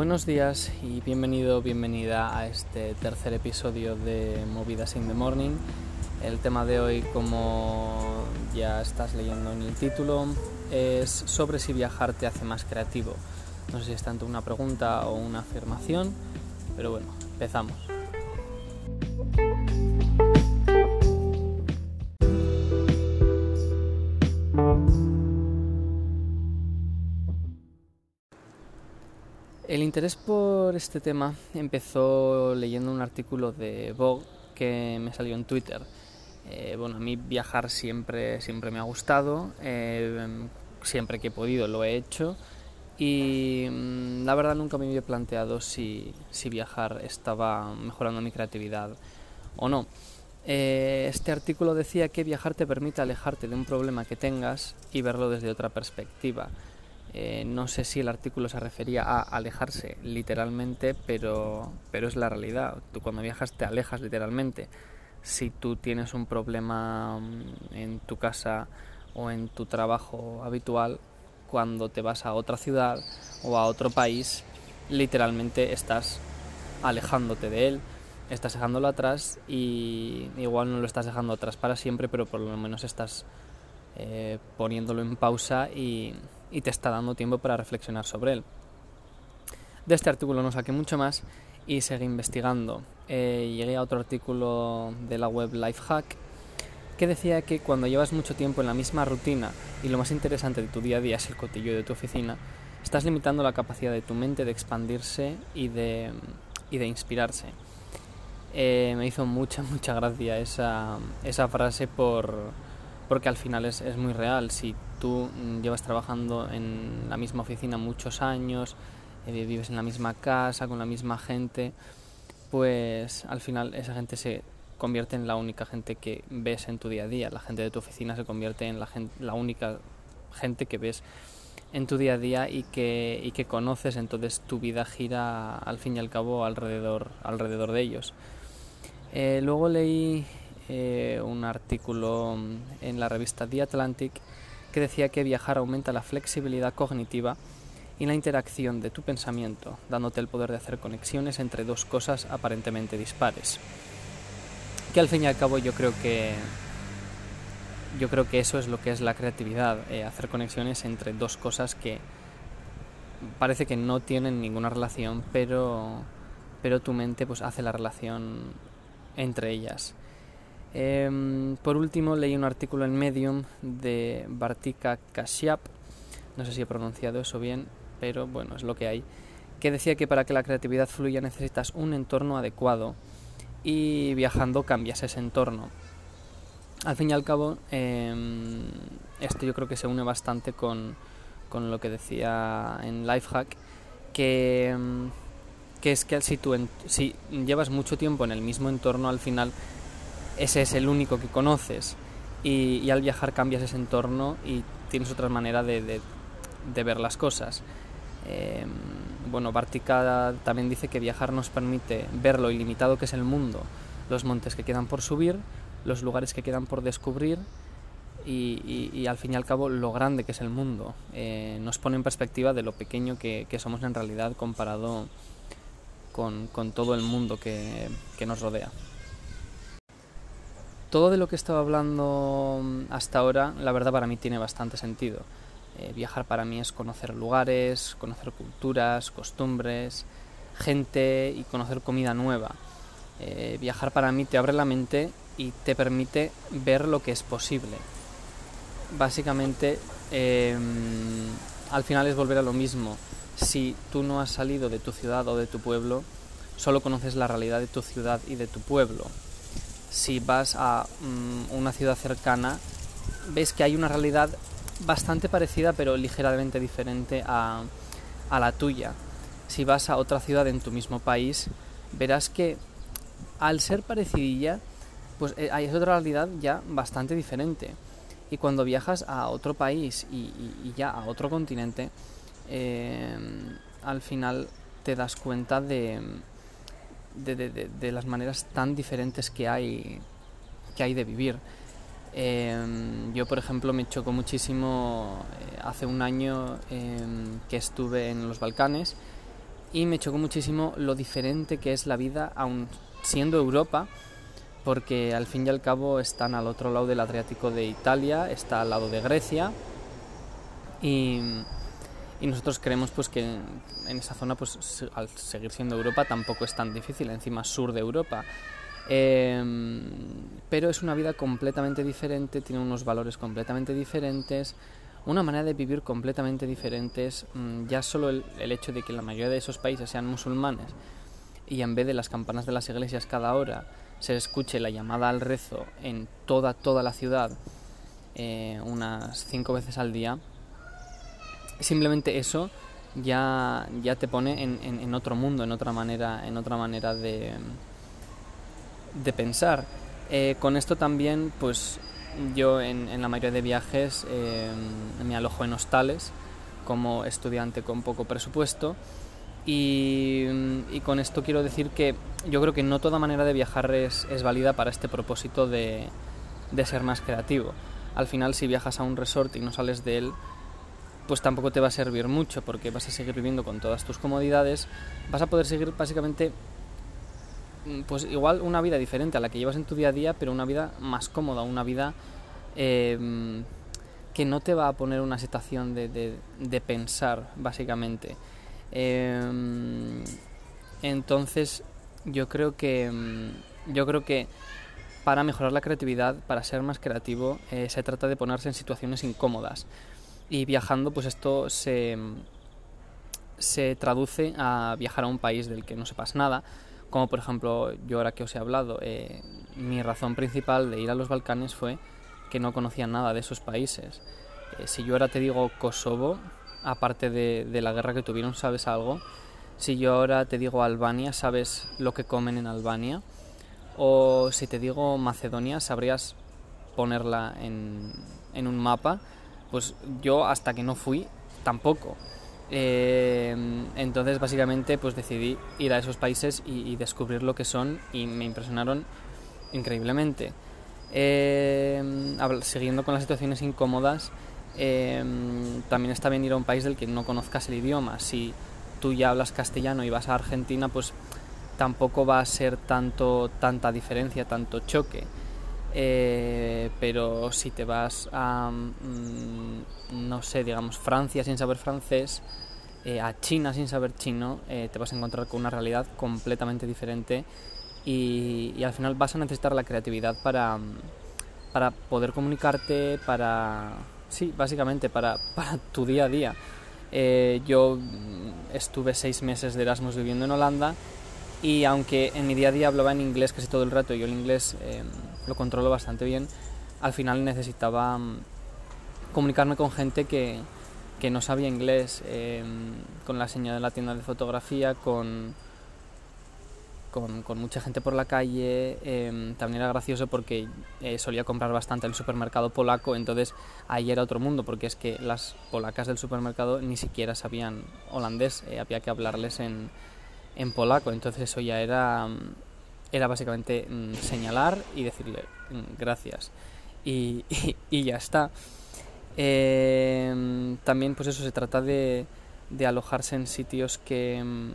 Buenos días y bienvenido, bienvenida a este tercer episodio de Movidas in the Morning. El tema de hoy, como ya estás leyendo en el título, es sobre si viajar te hace más creativo. No sé si es tanto una pregunta o una afirmación, pero bueno, empezamos. Interés por este tema empezó leyendo un artículo de Vogue que me salió en Twitter. Eh, bueno, a mí viajar siempre, siempre me ha gustado, eh, siempre que he podido lo he hecho y mm, la verdad nunca me había planteado si, si viajar estaba mejorando mi creatividad o no. Eh, este artículo decía que viajar te permite alejarte de un problema que tengas y verlo desde otra perspectiva. Eh, no sé si el artículo se refería a alejarse literalmente, pero, pero es la realidad. Tú cuando viajas te alejas literalmente. Si tú tienes un problema mm, en tu casa o en tu trabajo habitual, cuando te vas a otra ciudad o a otro país, literalmente estás alejándote de él, estás dejándolo atrás y igual no lo estás dejando atrás para siempre, pero por lo menos estás eh, poniéndolo en pausa y, y te está dando tiempo para reflexionar sobre él. De este artículo no saqué mucho más y seguí investigando. Eh, llegué a otro artículo de la web Lifehack que decía que cuando llevas mucho tiempo en la misma rutina y lo más interesante de tu día a día es el cotillo de tu oficina, estás limitando la capacidad de tu mente de expandirse y de, y de inspirarse. Eh, me hizo mucha, mucha gracia esa, esa frase por, porque al final es, es muy real. Si tú mm, llevas trabajando en la misma oficina muchos años, eh, vives en la misma casa, con la misma gente, pues al final esa gente se convierte en la única gente que ves en tu día a día. La gente de tu oficina se convierte en la, la única gente que ves en tu día a día y que, y que conoces, entonces tu vida gira al fin y al cabo alrededor, alrededor de ellos. Eh, luego leí eh, un artículo en la revista The Atlantic que decía que viajar aumenta la flexibilidad cognitiva y la interacción de tu pensamiento, dándote el poder de hacer conexiones entre dos cosas aparentemente dispares. Que al fin y al cabo yo creo que yo creo que eso es lo que es la creatividad, eh, hacer conexiones entre dos cosas que parece que no tienen ninguna relación, pero pero tu mente pues hace la relación entre ellas. Em, por último, leí un artículo en Medium de Bartika Kashyap, no sé si he pronunciado eso bien, pero bueno, es lo que hay, que decía que para que la creatividad fluya necesitas un entorno adecuado y viajando cambias ese entorno. Al fin y al cabo, em, esto yo creo que se une bastante con, con lo que decía en Lifehack, que, em, que es que si, tú si llevas mucho tiempo en el mismo entorno, al final ese es el único que conoces y, al viajar cambias ese entorno y tienes otra manera de, ver las cosas. Eh, bueno, Bartica también dice que viajar nos permite ver lo ilimitado que es el mundo, los montes que quedan por subir, los lugares que quedan por descubrir y, al fin y al cabo lo grande que es el mundo. Eh, nos pone en perspectiva de lo pequeño que, somos en realidad comparado con, todo el mundo que nos rodea. Todo de lo que estaba hablando mm, hasta ahora, la verdad para mí tiene bastante sentido. Eh, viajar para mí es conocer lugares, conocer culturas, costumbres, gente y conocer comida nueva. Eh, viajar para mí te abre la mente y te permite ver lo que es posible. Básicamente, em, al final es volver a lo mismo. Si tú no has salido de tu ciudad o de tu pueblo, solo conoces la realidad de tu ciudad y de tu pueblo si vas a mm, una ciudad cercana, ves que hay una realidad bastante parecida pero ligeramente diferente a, la tuya. Si vas a otra ciudad en tu mismo país, verás que al ser parecidilla, pues eh, hay otra realidad ya bastante diferente. Y cuando viajas a otro país y, ya a otro continente, eh, al final te das cuenta de, de, las maneras tan diferentes que hay, que hay de vivir. Em, yo, por ejemplo, me chocó muchísimo eh, hace un año em, que estuve en los Balcanes y me chocó muchísimo lo diferente que es la vida, aun siendo Europa, porque al fin y al cabo están al otro lado del Adriático de Italia, está al lado de Grecia y, nosotros creemos pues que en esa zona pues al seguir siendo Europa tampoco es tan difícil, encima sur de Europa. Em, pero es una vida completamente diferente, tiene unos valores completamente diferentes, una manera de vivir completamente diferentes. Mm, ya solo el, el hecho de que la mayoría de esos países sean musulmanes y en vez de las campanas de las iglesias cada hora se escuche la llamada al rezo en toda, toda la ciudad eh, unas cinco veces al día, simplemente eso ya, ya te pone en, en, otro mundo, en otra manera, en otra manera de, de pensar. Eh, con esto también, pues yo en, la mayoría de viajes eh, me alojo en hostales como estudiante con poco presupuesto y, con esto quiero decir que yo creo que no toda manera de viajar es, es válida para este propósito de, de, ser más creativo. Al final, si viajas a un resort y no sales de él, pues tampoco te va a servir mucho porque vas a seguir viviendo con todas tus comodidades, vas a poder seguir básicamente mm, pues igual una vida diferente a la que llevas en tu día a día, pero una vida más cómoda, una vida em, que no te va a poner una situación de, de, pensar, básicamente. Em, entonces, yo creo que em, yo creo que para mejorar la creatividad, para ser más creativo, eh, se trata de ponerse en situaciones incómodas. Y viajando, pues esto se, se traduce a viajar a un país del que no sepas nada, como por ejemplo yo ahora que os he hablado, eh, mi razón principal de ir a los Balcanes fue que no conocía nada de esos países. Eh, si yo ahora te digo Kosovo, aparte de, la guerra que tuvieron, ¿sabes algo? Si yo ahora te digo Albania, ¿sabes lo que comen en Albania? O si te digo Macedonia, ¿sabrías ponerla en, en un mapa? Pues yo hasta que no fui, tampoco. Eh, entonces básicamente pues decidí ir a esos países y, descubrir lo que son y me impresionaron increíblemente. Eh, siguiendo con las situaciones incómodas, Em, también está bien ir a un país del que no conozcas el idioma. Si tú ya hablas castellano y vas a Argentina, pues tampoco va a ser tanto tanta diferencia, tanto choque. Eh, pero si te vas a, mm, no sé, digamos, Francia sin saber francés, eh, a China sin saber chino, eh, te vas a encontrar con una realidad completamente diferente y, y, al final vas a necesitar la creatividad para, para poder comunicarte, para Sí, básicamente para, para tu día a día. Eh, yo mm, estuve seis meses de Erasmus viviendo en Holanda y aunque en mi día a día hablaba en inglés casi todo el rato yo el inglés eh, lo controlo bastante bien, al final necesitaba mm, comunicarme con gente que, que no sabía inglés, eh, con la señora de la tienda de fotografía, con con, con, mucha gente por la calle. Em, también era gracioso porque eh, solía comprar bastante en el supermercado polaco, entonces ahí era otro mundo, porque es que las polacas del supermercado ni siquiera sabían holandés, eh, había que hablarles en, en, polaco, entonces eso ya era, era básicamente mm, señalar y decirle mm, gracias. Y, y, ya está. Em, también pues eso se trata de, de alojarse en sitios que mm,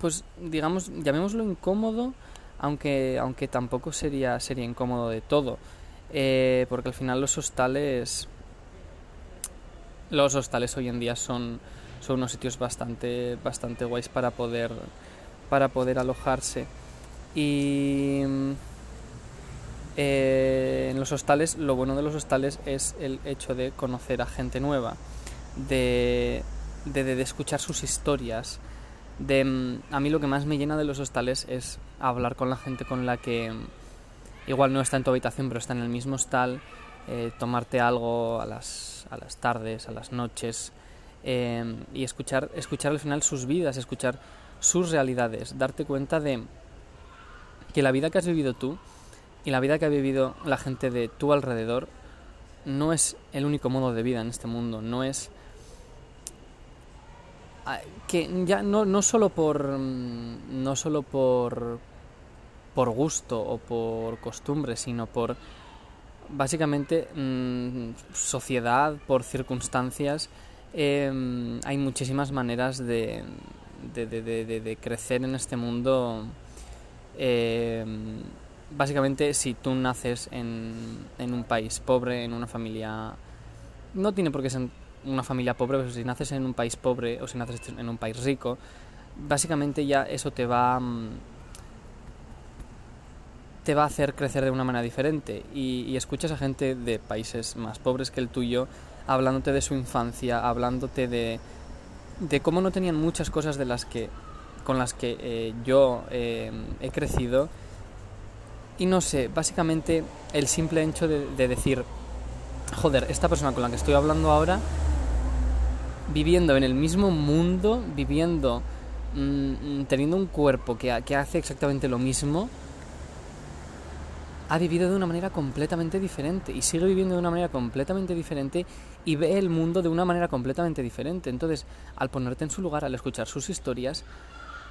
pues digamos, llamémoslo incómodo, aunque, aunque tampoco sería, sería incómodo de todo, eh, porque al final los hostales, los hostales hoy en día son, son unos sitios bastante, bastante guays para poder, para poder alojarse. Y eh, en los hostales, lo bueno de los hostales es el hecho de conocer a gente nueva, de, de, escuchar sus historias, de mm, a mí lo que más me llena de los hostales es hablar con la gente con la que mm, igual no está en tu habitación pero está en el mismo hostal eh, tomarte algo a las, a las tardes a las noches em, y escuchar escuchar al final sus vidas escuchar sus realidades darte cuenta de que la vida que has vivido tú y la vida que ha vivido la gente de tu alrededor no es el único modo de vida en este mundo no es que ya no, no solo por mm, no solo por por gusto o por costumbre sino por básicamente mm, sociedad por circunstancias em, hay muchísimas maneras de, de, crecer en este mundo, eh, básicamente si tú naces en, en, un país pobre, en una familia... No tiene por qué ser una familia pobre, pero si naces en un país pobre o si naces en un país rico, básicamente ya eso te va... Mm, te va a hacer crecer de una manera diferente. Y, y escuchas a gente de países más pobres que el tuyo hablándote de su infancia, hablándote de, de cómo no tenían muchas cosas de las que con las que eh, yo eh, he crecido y no sé, básicamente el simple hecho de, decir, joder, esta persona con la que estoy hablando ahora, viviendo en el mismo mundo, viviendo, mm, teniendo un cuerpo que, que hace exactamente lo mismo, ha vivido de una manera completamente diferente y sigue viviendo de una manera completamente diferente y ve el mundo de una manera completamente diferente. Entonces, al ponerte en su lugar, al escuchar sus historias,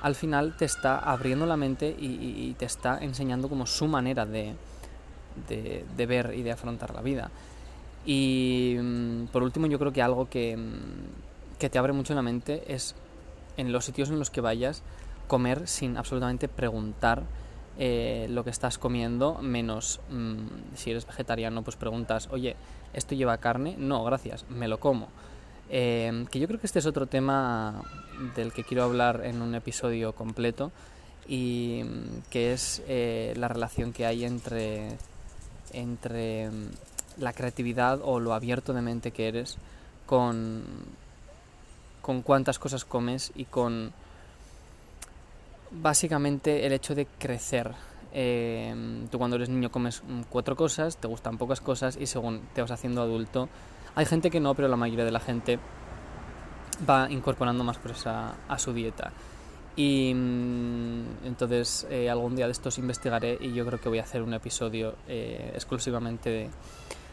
al final te está abriendo la mente y, te está enseñando como su manera de, de, ver y de afrontar la vida. Y mm, por último, yo creo que algo que, mm, que te abre mucho la mente es en los sitios en los que vayas comer sin absolutamente preguntar eh, lo que estás comiendo, menos mm, si eres vegetariano, pues preguntas, oye, ¿esto lleva carne? No, gracias, me lo como. Eh, que yo creo que este es otro tema del que quiero hablar en un episodio completo y mm, que es eh, la relación que hay entre, entre mm, la creatividad o lo abierto de mente que eres con, con cuántas cosas comes y con básicamente el hecho de crecer. Em, tú cuando eres niño comes cuatro cosas, te gustan pocas cosas y según te vas haciendo adulto, hay gente que no, pero la mayoría de la gente va incorporando más cosas a, su dieta. Y mm, entonces eh, algún día de estos investigaré y yo creo que voy a hacer un episodio eh, exclusivamente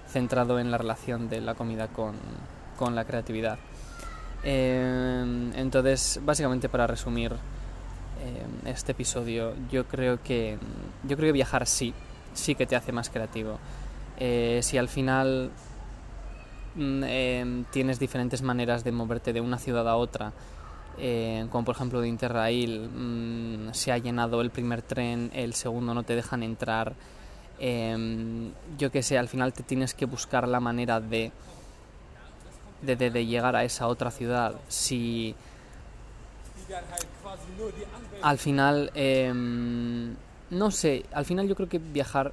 centrado en la relación de la comida con, con la creatividad. Em, entonces, básicamente para resumir, eh, este episodio, yo creo que yo creo que viajar sí, sí que te hace más creativo. Eh, si al final mm, em, tienes diferentes maneras de moverte de una ciudad a otra, eh, como por ejemplo de Interrail, mm, se ha llenado el primer tren, el segundo no te dejan entrar, em, yo que sé, al final te tienes que buscar la manera de, de, de llegar a esa otra ciudad. Si al final, em, no sé, al final yo creo que viajar,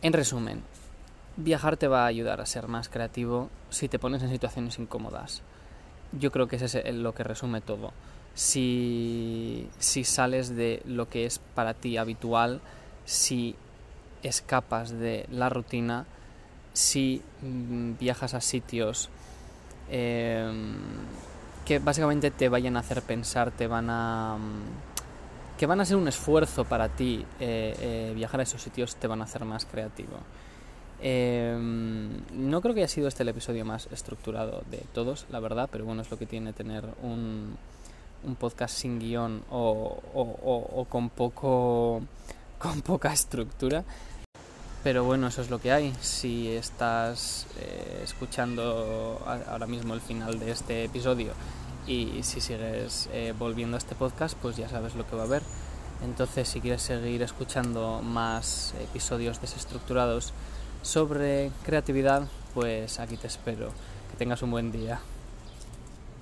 en resumen, viajar te va a ayudar a ser más creativo si te pones en situaciones incómodas. Yo creo que ese es lo que resume todo. Si, si sales de lo que es para ti habitual, si escapas de la rutina, si mm, viajas a sitios eh, que básicamente te vayan a hacer pensar, te van a... Mm, que van a ser un esfuerzo para ti eh, eh, viajar a esos sitios, te van a hacer más creativo. Em, no creo que haya sido este el episodio más estructurado de todos, la verdad, pero bueno, es lo que tiene tener un, podcast sin guion o, o, con poco con poca estructura. Pero bueno, eso es lo que hay. Si estás eh, escuchando ahora mismo el final de este episodio y si sigues eh, volviendo a este podcast, pues ya sabes lo que va a haber. Entonces, si quieres seguir escuchando más episodios desestructurados sobre creatividad, pues aquí te espero. Que tengas un buen día.